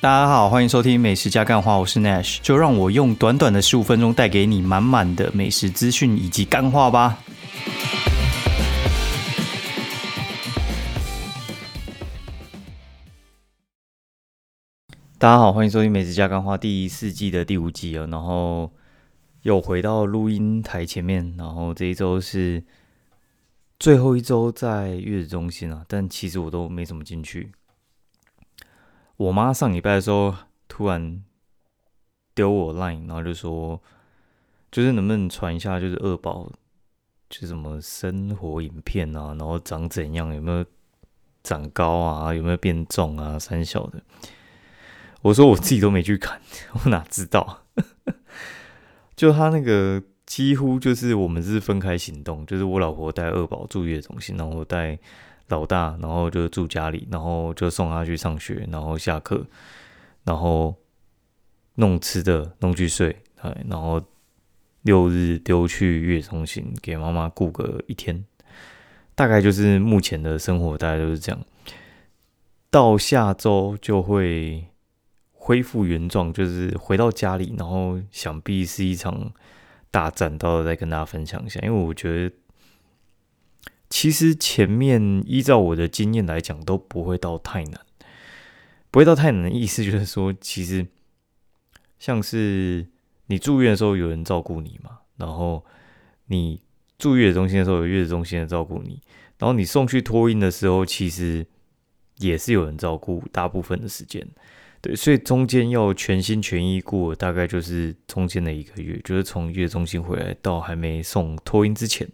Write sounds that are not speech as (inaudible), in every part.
大家好，欢迎收听美食加干话，我是 Nash，就让我用短短的十五分钟带给你满满的美食资讯以及干话吧。大家好，欢迎收听美食加干话第四季的第五集了，然后又回到录音台前面，然后这一周是最后一周在月子中心啊，但其实我都没怎么进去。我妈上礼拜的时候突然丢我 line，然后就说，就是能不能传一下，就是二宝，就什么生活影片啊，然后长怎样，有没有长高啊，有没有变重啊，三小的。我说我自己都没去看，我哪知道？(laughs) 就他那个几乎就是我们是分开行动，就是我老婆带二宝住月中心，然后我带。老大，然后就住家里，然后就送他去上学，然后下课，然后弄吃的，弄去睡，哎，然后六日丢去月中心给妈妈顾个一天，大概就是目前的生活，大概就是这样。到下周就会恢复原状，就是回到家里，然后想必是一场大战，到时候再跟大家分享一下，因为我觉得。其实前面依照我的经验来讲，都不会到太难，不会到太难的意思就是说，其实像是你住院的时候有人照顾你嘛，然后你住月子中心的时候有月子中心的照顾你，然后你送去托婴的时候，其实也是有人照顾大部分的时间，对，所以中间要全心全意过，大概就是中间的一个月，就是从月子中心回来到还没送托婴之前。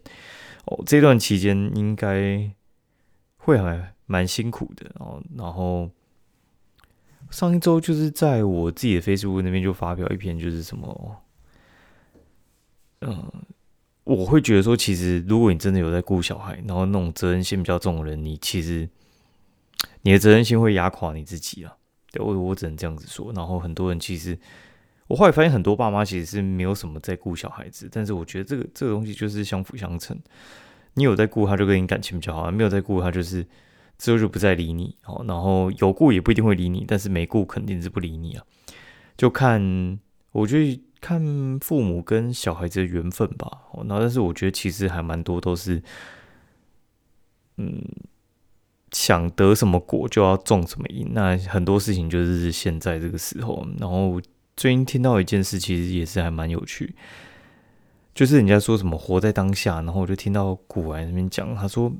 哦，这段期间应该会还蛮辛苦的哦。然后上一周就是在我自己的 Facebook 那边就发表一篇，就是什么，嗯，我会觉得说，其实如果你真的有在顾小孩，然后那种责任心比较重的人，你其实你的责任心会压垮你自己啊。对我，我只能这样子说。然后很多人其实。我后来发现，很多爸妈其实是没有什么在顾小孩子，但是我觉得这个这个东西就是相辅相成。你有在顾他，就跟你感情比较好；没有在顾他，就是之后就不再理你。哦，然后有顾也不一定会理你，但是没顾肯定是不理你啊。就看，我觉得看父母跟小孩子的缘分吧。哦，那但是我觉得其实还蛮多都是，嗯，想得什么果就要种什么因。那很多事情就是现在这个时候，然后。最近听到一件事，其实也是还蛮有趣，就是人家说什么活在当下，然后我就听到古玩那边讲，他说，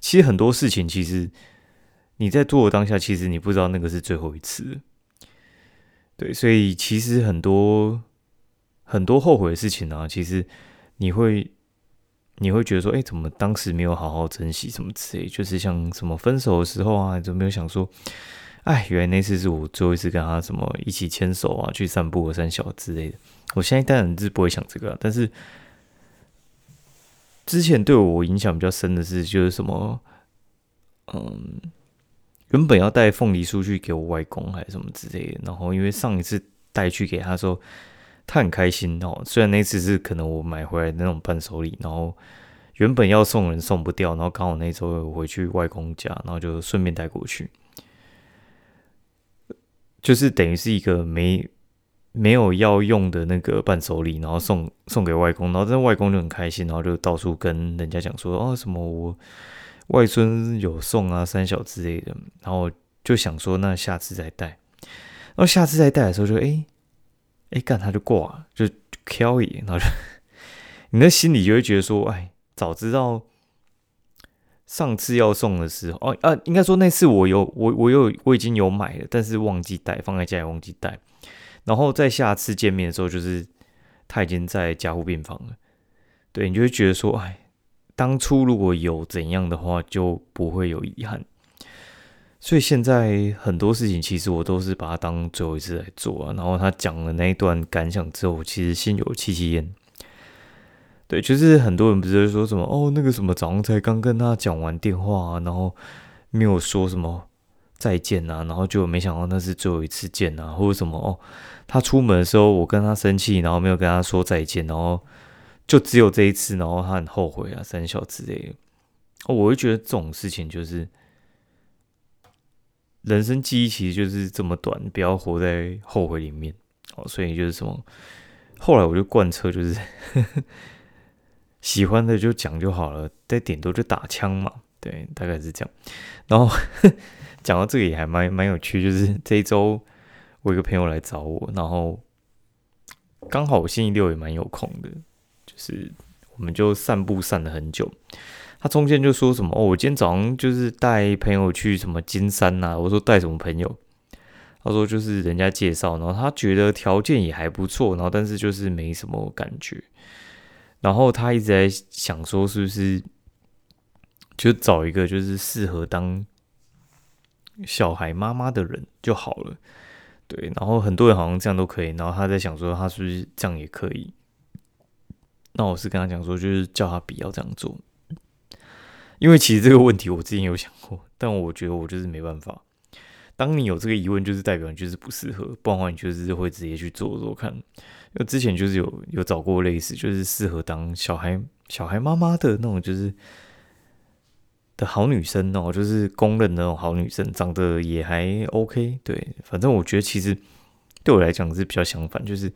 其实很多事情，其实你在做的当下，其实你不知道那个是最后一次，对，所以其实很多很多后悔的事情呢，其实你会你会觉得说，哎，怎么当时没有好好珍惜什么之类，就是像什么分手的时候啊，就没有想说。哎，原来那次是我最后一次跟他什么一起牵手啊，去散步、三小之类的。我现在当然是不会想这个，但是之前对我影响比较深的是，就是什么，嗯，原本要带凤梨酥去给我外公还是什么之类的，然后因为上一次带去给他说，他很开心哦。虽然那次是可能我买回来的那种伴手礼，然后原本要送人送不掉，然后刚好那周回去外公家，然后就顺便带过去。就是等于是一个没没有要用的那个伴手礼，然后送送给外公，然后这外公就很开心，然后就到处跟人家讲说哦什么我外孙有送啊三小之类的，然后就想说那下次再带，然后下次再带的时候就哎哎干他就挂，就飘一，然后就 (laughs) 你的心里就会觉得说哎早知道。上次要送的时候，哦啊，应该说那次我有我我有我已经有买了，但是忘记带，放在家里忘记带。然后在下次见面的时候，就是他已经在加护病房了。对你就会觉得说，哎，当初如果有怎样的话，就不会有遗憾。所以现在很多事情，其实我都是把它当最后一次来做啊。然后他讲了那一段感想之后，其实心有戚戚焉。对，就是很多人不是说什么哦，那个什么早上才刚跟他讲完电话，然后没有说什么再见啊，然后就没想到那是最后一次见啊，或者什么哦，他出门的时候我跟他生气，然后没有跟他说再见，然后就只有这一次，然后他很后悔啊，三小之类的。哦，我会觉得这种事情就是人生记忆其实就是这么短，不要活在后悔里面哦。所以就是什么，后来我就贯彻，就是喜欢的就讲就好了，再点多就打枪嘛。对，大概是这样。然后讲到这个也还蛮蛮有趣，就是这一周我一个朋友来找我，然后刚好我星期六也蛮有空的，就是我们就散步散了很久。他中间就说什么哦，我今天早上就是带朋友去什么金山呐。我说带什么朋友？他说就是人家介绍，然后他觉得条件也还不错，然后但是就是没什么感觉。然后他一直在想说，是不是就找一个就是适合当小孩妈妈的人就好了？对，然后很多人好像这样都可以。然后他在想说，他是不是这样也可以？那我是跟他讲说，就是叫他不要这样做。因为其实这个问题我之前有想过，但我觉得我就是没办法。当你有这个疑问，就是代表你就是不适合，不然的话你就是会直接去做做看。因为之前就是有有找过类似，就是适合当小孩小孩妈妈的那种，就是的好女生哦，就是公认的那种好女生，长得也还 OK。对，反正我觉得其实对我来讲是比较相反，就是。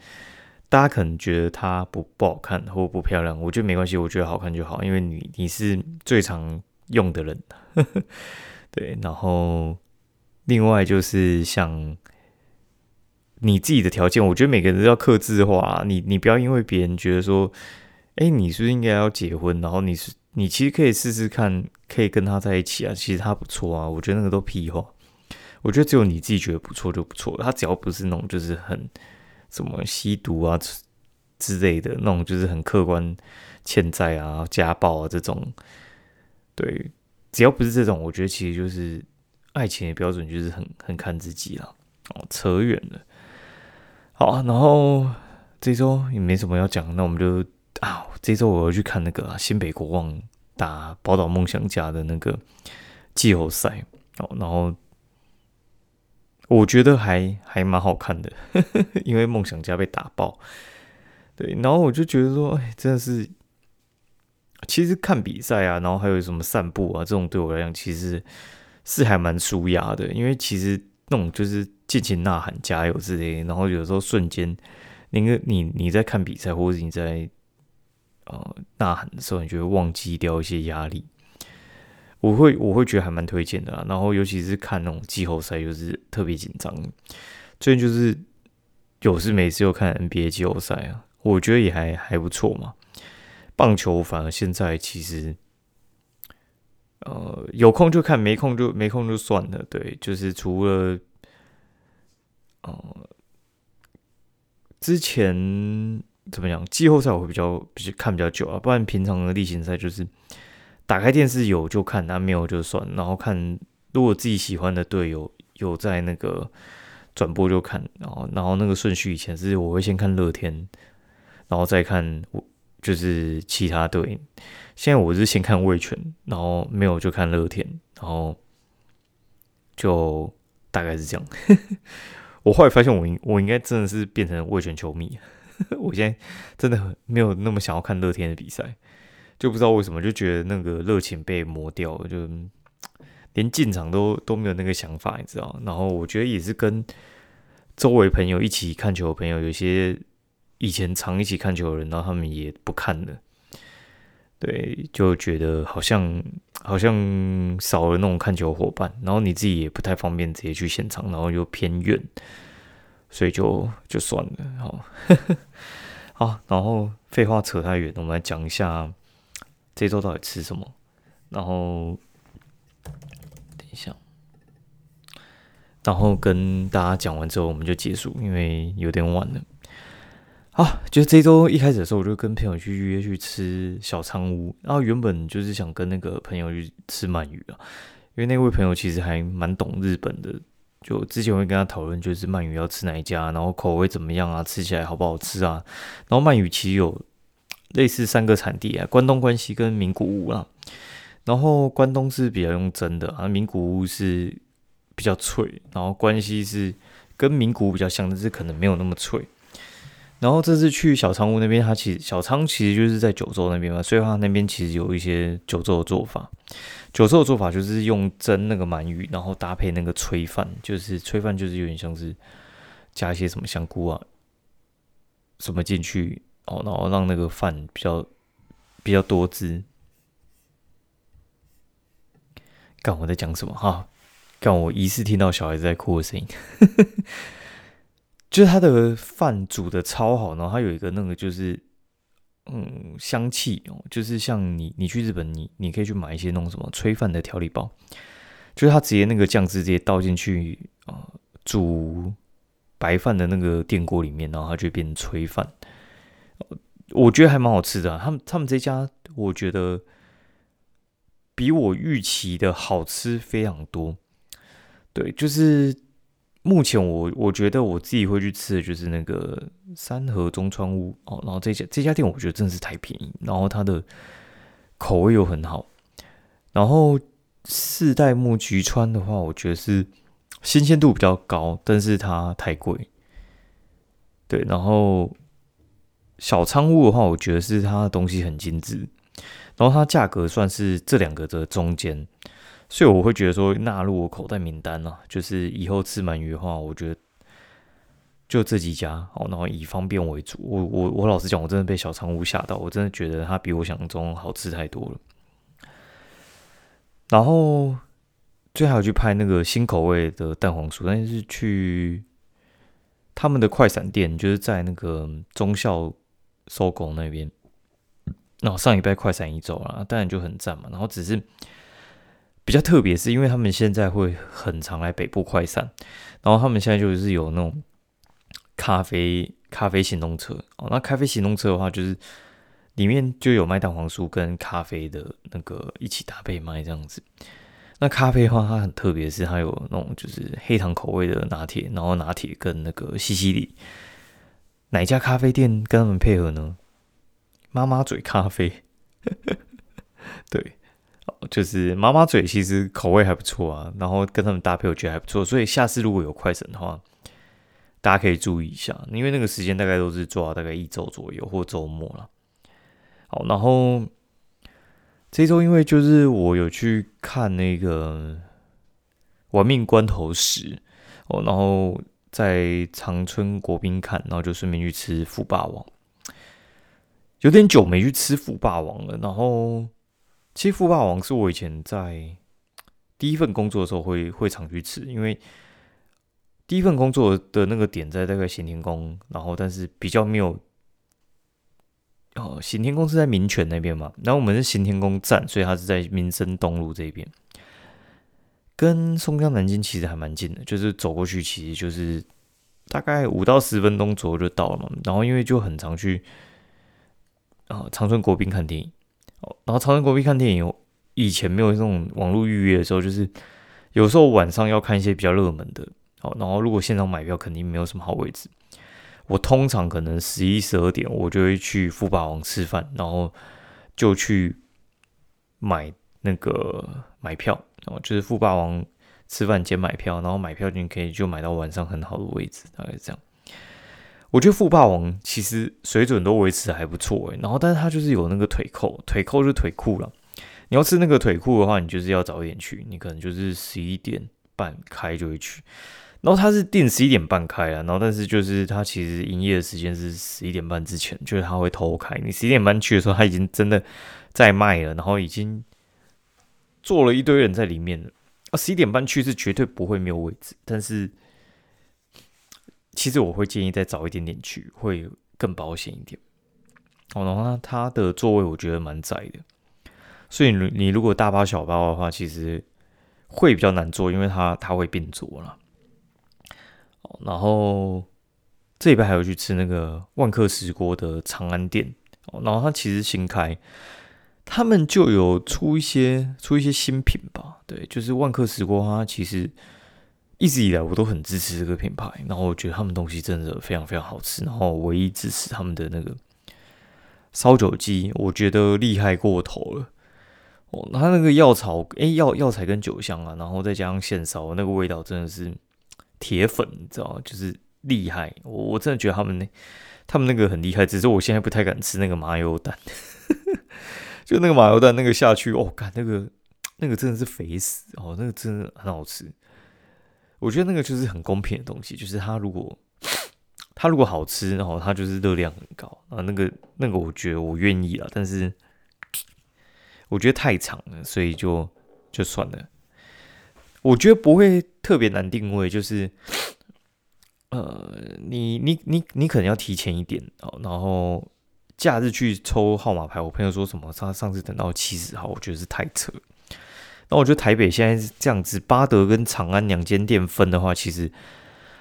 大家可能觉得她不不好看或不漂亮，我觉得没关系，我觉得好看就好，因为你你是最常用的人，(laughs) 对。然后另外就是像你自己的条件，我觉得每个人都要克制化，你你不要因为别人觉得说，哎，你是不是应该要结婚？然后你是你其实可以试试看，可以跟他在一起啊，其实他不错啊，我觉得那个都屁话。我觉得只有你自己觉得不错就不错，他只要不是那种就是很。什么吸毒啊之类的那种，就是很客观欠债啊、家暴啊这种，对，只要不是这种，我觉得其实就是爱情的标准，就是很很看自己了。哦，扯远了。好，然后这周也没什么要讲，那我们就啊，这周我要去看那个啊新北国王打宝岛梦想家的那个季后赛哦，然后。我觉得还还蛮好看的，(laughs) 因为梦想家被打爆，对，然后我就觉得说，哎，真的是，其实看比赛啊，然后还有什么散步啊，这种对我来讲其实是还蛮舒压的，因为其实那种就是尽情呐喊加油之类，然后有时候瞬间，那个你你在看比赛或者你在呃呐喊的时候，你就会忘记掉一些压力。我会我会觉得还蛮推荐的，然后尤其是看那种季后赛，就是特别紧张。最近就是有事没事又看 NBA 季后赛啊，我觉得也还还不错嘛。棒球反而现在其实，呃，有空就看，没空就没空就算了。对，就是除了呃之前怎么讲，季后赛我会比较比较看比较久啊，不然平常的例行赛就是。打开电视有就看，那没有就算。然后看如果自己喜欢的队友有在那个转播就看。然后然后那个顺序以前是我会先看乐天，然后再看我就是其他队。现在我是先看味全，然后没有就看乐天，然后就大概是这样。(laughs) 我后来发现我应我应该真的是变成味全球迷。(laughs) 我现在真的很没有那么想要看乐天的比赛。就不知道为什么就觉得那个热情被磨掉了，就连进场都都没有那个想法，你知道？然后我觉得也是跟周围朋友一起看球的朋友，有些以前常一起看球的人，然后他们也不看了，对，就觉得好像好像少了那种看球伙伴，然后你自己也不太方便直接去现场，然后又偏远，所以就就算了，好，(laughs) 好，然后废话扯太远，我们来讲一下。这周到底吃什么？然后等一下，然后跟大家讲完之后，我们就结束，因为有点晚了。啊，就是这周一开始的时候，我就跟朋友去约去吃小仓屋，然后原本就是想跟那个朋友去吃鳗鱼啊，因为那位朋友其实还蛮懂日本的，就之前会跟他讨论，就是鳗鱼要吃哪一家，然后口味怎么样啊，吃起来好不好吃啊，然后鳗鱼其实有。类似三个产地啊，关东、关西跟名古屋啦。然后关东是比较用蒸的啊，名古屋是比较脆，然后关西是跟名古屋比较像，但是可能没有那么脆。然后这次去小仓屋那边，它其实小仓其实就是在九州那边嘛，所以它那边其实有一些九州的做法。九州的做法就是用蒸那个鳗鱼，然后搭配那个炊饭，就是炊饭就是有点像是加一些什么香菇啊什么进去哦，然后让那个饭比较比较多汁。干我在讲什么哈？干我疑似听到小孩子在哭的声音。就是它的饭煮的超好，然后它有一个那个就是嗯香气哦，就是像你你去日本，你你可以去买一些那种什么炊饭的调理包，就是它直接那个酱汁直接倒进去啊煮白饭的那个电锅里面，然后它就变成炊饭，我觉得还蛮好吃的。他们他们这家我觉得比我预期的好吃非常多，对，就是。目前我我觉得我自己会去吃的就是那个三河中川屋哦，然后这家这家店我觉得真的是太便宜，然后它的口味又很好，然后四代目菊川的话，我觉得是新鲜度比较高，但是它太贵。对，然后小仓屋的话，我觉得是它的东西很精致，然后它价格算是这两个的中间。所以我会觉得说纳入我口袋名单啊，就是以后吃鳗鱼的话，我觉得就这几家哦，然后以方便为主。我我我老实讲，我真的被小仓屋吓到，我真的觉得它比我想象中好吃太多了。然后最好去拍那个新口味的蛋黄酥，但是去他们的快闪店，就是在那个中校搜狗那边。然后上礼拜快闪一周了，当然就很赞嘛。然后只是。比较特别是因为他们现在会很常来北部快闪，然后他们现在就是有那种咖啡咖啡行动车哦。那咖啡行动车的话，就是里面就有卖蛋黄酥跟咖啡的那个一起搭配卖这样子。那咖啡的话，它很特别是它有那种就是黑糖口味的拿铁，然后拿铁跟那个西西里。哪家咖啡店跟他们配合呢？妈妈嘴咖啡，(laughs) 对。就是妈妈嘴，其实口味还不错啊，然后跟他们搭配，我觉得还不错。所以下次如果有快审的话，大家可以注意一下，因为那个时间大概都是做大概一周左右或周末了。好，然后这周因为就是我有去看那个《玩命关头十》哦，然后在长春国宾看，然后就顺便去吃富霸王，有点久没去吃富霸王了，然后。其实富霸王是我以前在第一份工作的时候会会常去吃，因为第一份工作的那个点在大概行天宫，然后但是比较没有哦，行天宫是在民权那边嘛，然后我们是行天宫站，所以它是在民生东路这边，跟松江南京其实还蛮近的，就是走过去其实就是大概五到十分钟左右就到了嘛。然后因为就很常去啊长春国宾看电影。然后长城国宾看电影，以前没有这种网络预约的时候，就是有时候晚上要看一些比较热门的，好，然后如果现场买票肯定没有什么好位置。我通常可能十一十二点，我就会去富霸王吃饭，然后就去买那个买票，然后就是富霸王吃饭兼买票，然后买票就可以就买到晚上很好的位置，大概是这样。我觉得富霸王其实水准都维持还不错诶，然后但是他就是有那个腿扣，腿扣就腿裤了。你要吃那个腿裤的话，你就是要早一点去，你可能就是十一点半开就会去。然后他是定十一点半开啊，然后但是就是他其实营业的时间是十一点半之前，就是他会偷开。你十一点半去的时候，他已经真的在卖了，然后已经坐了一堆人在里面了。啊，十一点半去是绝对不会没有位置，但是。其实我会建议再早一点点去，会更保险一点。哦，然后它的座位我觉得蛮窄的，所以你你如果大包小包的话，其实会比较难坐，因为它它会变桌了。哦，然后这礼拜还有去吃那个万客石锅的长安店，哦，然后它其实新开，他们就有出一些出一些新品吧，对，就是万客石锅它其实。一直以来我都很支持这个品牌，然后我觉得他们东西真的非常非常好吃，然后唯一支持他们的那个烧酒鸡，我觉得厉害过头了。哦，他那个药草，哎，药药材跟酒香啊，然后再加上现烧，那个味道真的是铁粉，你知道？就是厉害。我我真的觉得他们那他们那个很厉害，只是我现在不太敢吃那个麻油蛋。(laughs) 就那个麻油蛋那个下去，哦，看那个那个真的是肥死哦，那个真的很好吃。我觉得那个就是很公平的东西，就是它如果它如果好吃，然后它就是热量很高啊，那个那个我觉得我愿意了，但是我觉得太长了，所以就就算了。我觉得不会特别难定位，就是呃，你你你你可能要提前一点哦，然后。假日去抽号码牌，我朋友说什么？他上次等到七十号，我觉得是太扯。那我觉得台北现在是这样子，巴德跟长安两间店分的话，其实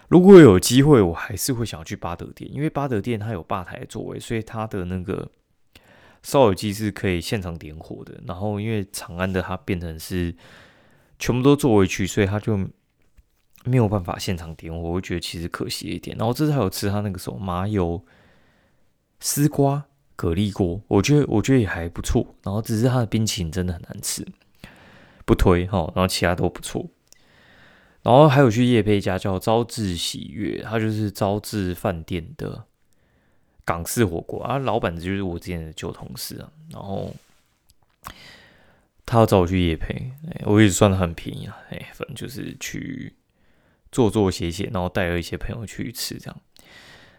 如果有机会，我还是会想要去巴德店，因为巴德店它有吧台座位，所以它的那个烧烤机是可以现场点火的。然后因为长安的它变成是全部都座位区，所以它就没有办法现场点火，我觉得其实可惜一点。然后这次还有吃它那个什么麻油。丝瓜蛤蜊锅，我觉得我觉得也还不错，然后只是它的冰淇淋真的很难吃，不推哈。然后其他都不错，然后还有去夜配一家叫招致喜悦，它就是招致饭店的港式火锅啊，老板子就是我之前的旧同事啊，然后他要找我去夜配，我也算的很便宜啊，哎，反正就是去做做写写，然后带了一些朋友去吃这样。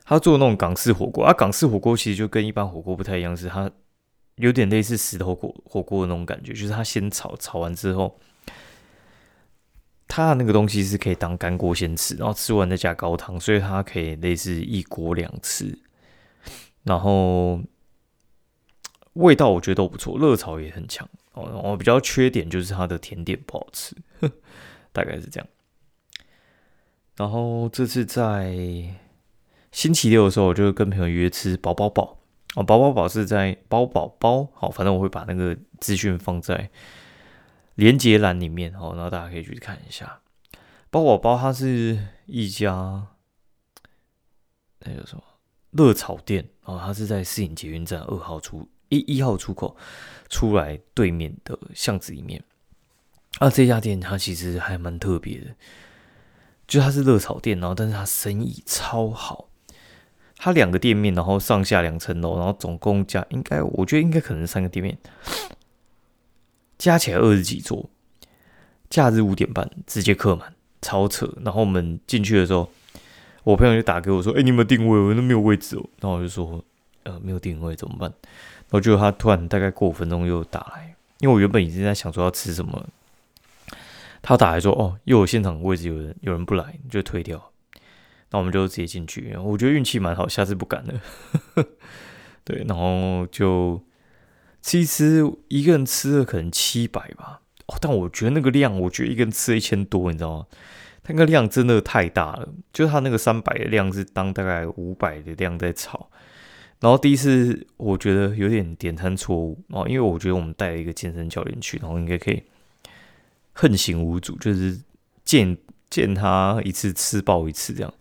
他做那种港式火锅啊，港式火锅其实就跟一般火锅不太一样，是它有点类似石头火火锅的那种感觉，就是它先炒，炒完之后，它的那个东西是可以当干锅先吃，然后吃完再加高汤，所以它可以类似一锅两吃，然后味道我觉得都不错，热炒也很强哦。我比较缺点就是它的甜点不好吃，(laughs) 大概是这样。然后这次在。星期六的时候，我就跟朋友约吃饱饱饱哦，宝宝宝是在包宝宝，好，反正我会把那个资讯放在连接栏里面，好，然后大家可以去看一下。包宝宝它是一家那叫什么热炒店哦，它是在市营捷运站二号出一一号出口出来对面的巷子里面。啊，这家店它其实还蛮特别的，就它是热炒店，然后但是它生意超好。它两个店面，然后上下两层楼，然后总共加应该，我觉得应该可能三个店面，加起来二十几桌。假日五点半直接客满，超扯。然后我们进去的时候，我朋友就打给我说：“哎，你有没有定位？我那没有位置哦。”然后我就说：“呃，没有定位怎么办？”然后就他突然大概过五分钟又打来，因为我原本已经在想说要吃什么，他打来说：“哦，又有现场位置，有人有人不来，就退掉。”那我们就直接进去，我觉得运气蛮好，下次不敢了。(laughs) 对，然后就吃一吃，一个人吃了可能七百吧。哦，但我觉得那个量，我觉得一个人吃了一千多，你知道吗？它那个量真的太大了，就是他那个三百的量是当大概五百的量在炒。然后第一次我觉得有点点餐错误哦，因为我觉得我们带了一个健身教练去，然后应该可以横行无阻，就是见见他一次吃爆一次这样。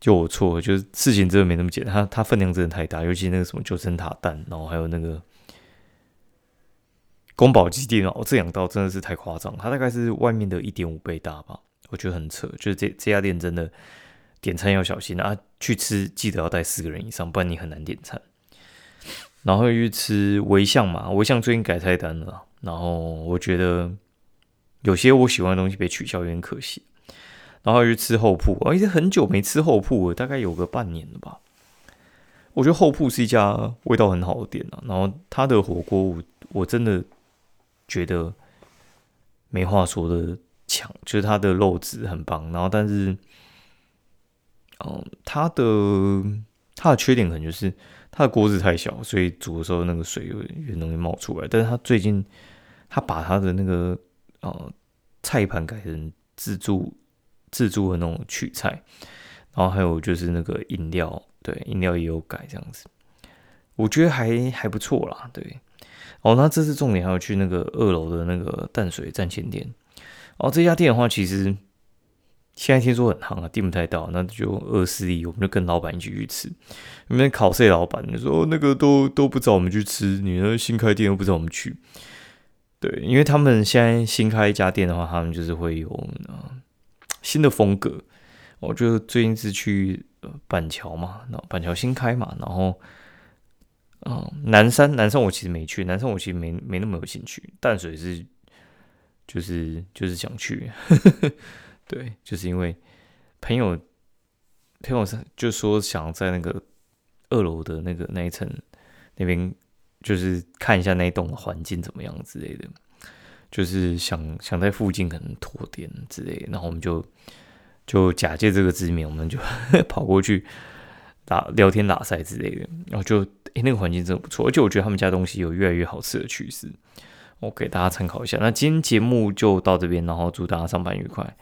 就我错，就是事情真的没那么简单。它它分量真的太大，尤其那个什么九层塔蛋，然后还有那个宫保鸡丁哦，这两道真的是太夸张。它大概是外面的一点五倍大吧，我觉得很扯。就是这这家店真的点餐要小心啊，去吃记得要带四个人以上，不然你很难点餐。然后去吃微象嘛，微象最近改菜单了，然后我觉得有些我喜欢的东西被取消，有点可惜。然后去吃后铺，我已经很久没吃后铺了，大概有个半年了吧。我觉得后铺是一家味道很好的店啊，然后它的火锅我我真的觉得没话说的强，就是它的肉质很棒。然后但是，嗯，它的它的缺点可能就是它的锅子太小，所以煮的时候那个水有点容易冒出来。但是它最近它把它的那个呃菜盘改成自助。自助的那种取菜，然后还有就是那个饮料，对，饮料也有改这样子，我觉得还还不错啦，对。哦，那这次重点还要去那个二楼的那个淡水站前店。哦，这家店的话，其实现在听说很夯啊，订不太到，那就二四一，我们就跟老板一起去吃。那边考试老板就说那个都都不找我们去吃，你那新开店又不找我们去。对，因为他们现在新开一家店的话，他们就是会有。新的风格，我就最近是去板桥嘛，然后板桥新开嘛，然后嗯，南山南山我其实没去，南山我其实没没那么有兴趣，淡水是就是就是想去，(laughs) 对，就是因为朋友朋友就说想在那个二楼的那个那一层那边，就是看一下那栋环境怎么样之类的。就是想想在附近可能拖点之类，然后我们就就假借这个之名，我们就 (laughs) 跑过去打聊天打赛之类的，然后就诶那个环境真的不错，而且我觉得他们家东西有越来越好吃的趋势，我给大家参考一下。那今天节目就到这边，然后祝大家上班愉快，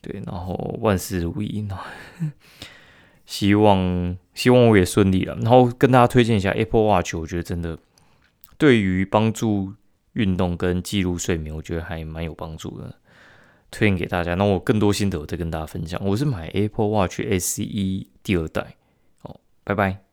对，然后万事如意，(laughs) 希望希望我也顺利了，然后跟大家推荐一下 Apple Watch，我觉得真的对于帮助。运动跟记录睡眠，我觉得还蛮有帮助的，推荐给大家。那我更多心得，我再跟大家分享。我是买 Apple Watch SE 第二代。哦，拜拜。